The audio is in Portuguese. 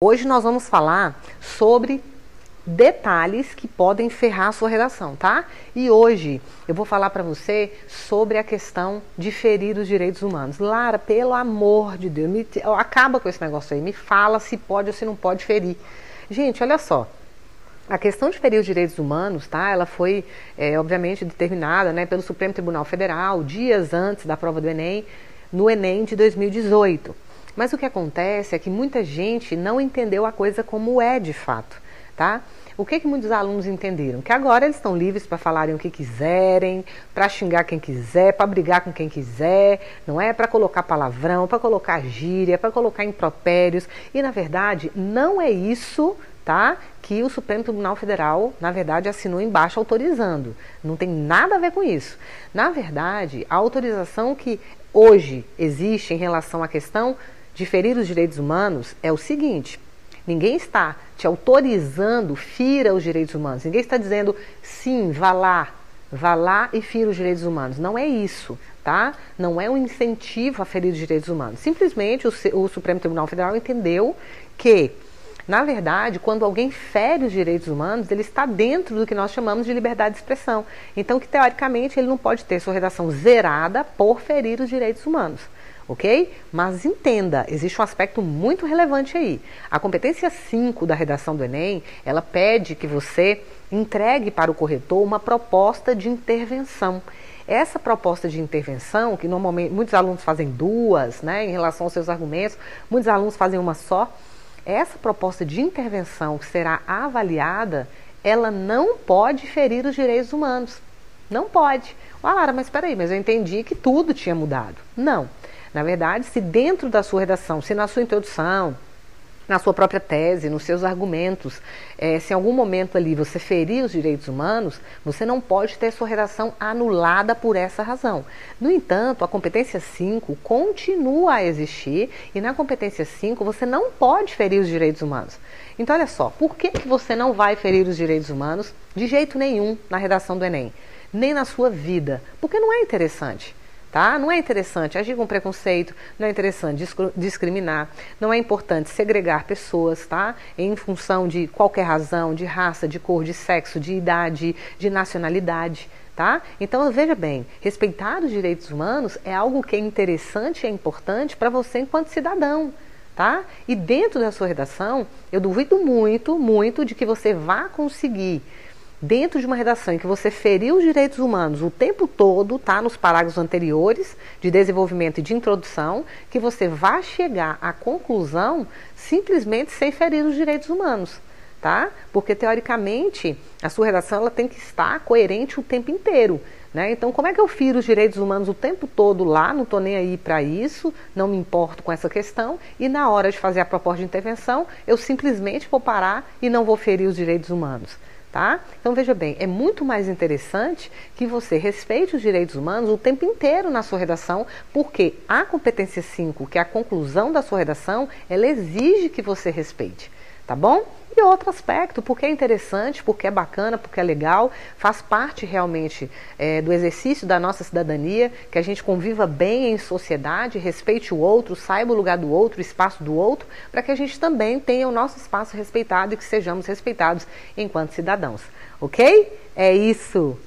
Hoje nós vamos falar sobre detalhes que podem ferrar a sua redação, tá? E hoje eu vou falar para você sobre a questão de ferir os direitos humanos. Lara, pelo amor de Deus, me, acaba com esse negócio aí, me fala se pode ou se não pode ferir. Gente, olha só. A questão de ferir os direitos humanos, tá? Ela foi, é, obviamente, determinada né, pelo Supremo Tribunal Federal dias antes da prova do Enem, no Enem de 2018. Mas o que acontece é que muita gente não entendeu a coisa como é de fato, tá? O que, que muitos alunos entenderam? Que agora eles estão livres para falarem o que quiserem, para xingar quem quiser, para brigar com quem quiser, não é? Para colocar palavrão, para colocar gíria, para colocar impropérios. E na verdade, não é isso tá? Que o Supremo Tribunal Federal, na verdade, assinou embaixo autorizando. Não tem nada a ver com isso. Na verdade, a autorização que hoje existe em relação à questão de ferir os direitos humanos é o seguinte: ninguém está te autorizando, fira os direitos humanos. Ninguém está dizendo, sim, vá lá, vá lá e fira os direitos humanos. Não é isso, tá? Não é um incentivo a ferir os direitos humanos. Simplesmente o, o Supremo Tribunal Federal entendeu que na verdade, quando alguém fere os direitos humanos, ele está dentro do que nós chamamos de liberdade de expressão. Então, que teoricamente ele não pode ter sua redação zerada por ferir os direitos humanos ok? Mas entenda, existe um aspecto muito relevante aí. A competência 5 da redação do Enem, ela pede que você entregue para o corretor uma proposta de intervenção. Essa proposta de intervenção, que normalmente muitos alunos fazem duas, né, em relação aos seus argumentos, muitos alunos fazem uma só. Essa proposta de intervenção que será avaliada, ela não pode ferir os direitos humanos. Não pode. Ah, Lara, mas espera aí, mas eu entendi que tudo tinha mudado. Não. Na verdade, se dentro da sua redação, se na sua introdução, na sua própria tese, nos seus argumentos, é, se em algum momento ali você ferir os direitos humanos, você não pode ter sua redação anulada por essa razão. No entanto, a competência 5 continua a existir e na competência 5 você não pode ferir os direitos humanos. Então, olha só, por que, que você não vai ferir os direitos humanos de jeito nenhum na redação do Enem? Nem na sua vida? Porque não é interessante tá? Não é interessante agir com preconceito, não é interessante discriminar, não é importante segregar pessoas, tá? Em função de qualquer razão, de raça, de cor, de sexo, de idade, de nacionalidade. Tá? Então veja bem, respeitar os direitos humanos é algo que é interessante e é importante para você enquanto cidadão. Tá? E dentro da sua redação, eu duvido muito, muito de que você vá conseguir dentro de uma redação em que você feriu os direitos humanos o tempo todo, tá? Nos parágrafos anteriores de desenvolvimento e de introdução, que você vai chegar à conclusão simplesmente sem ferir os direitos humanos, tá? Porque teoricamente a sua redação ela tem que estar coerente o tempo inteiro. Né? Então, como é que eu firo os direitos humanos o tempo todo lá? Não estou nem aí para isso, não me importo com essa questão. E na hora de fazer a proposta de intervenção, eu simplesmente vou parar e não vou ferir os direitos humanos. Tá? Então veja bem, é muito mais interessante que você respeite os direitos humanos o tempo inteiro na sua redação, porque a competência 5, que é a conclusão da sua redação, ela exige que você respeite, tá bom? E outro aspecto, porque é interessante, porque é bacana, porque é legal, faz parte realmente é, do exercício da nossa cidadania, que a gente conviva bem em sociedade, respeite o outro, saiba o lugar do outro, o espaço do outro, para que a gente também tenha o nosso espaço respeitado e que sejamos respeitados enquanto cidadãos. Ok? É isso!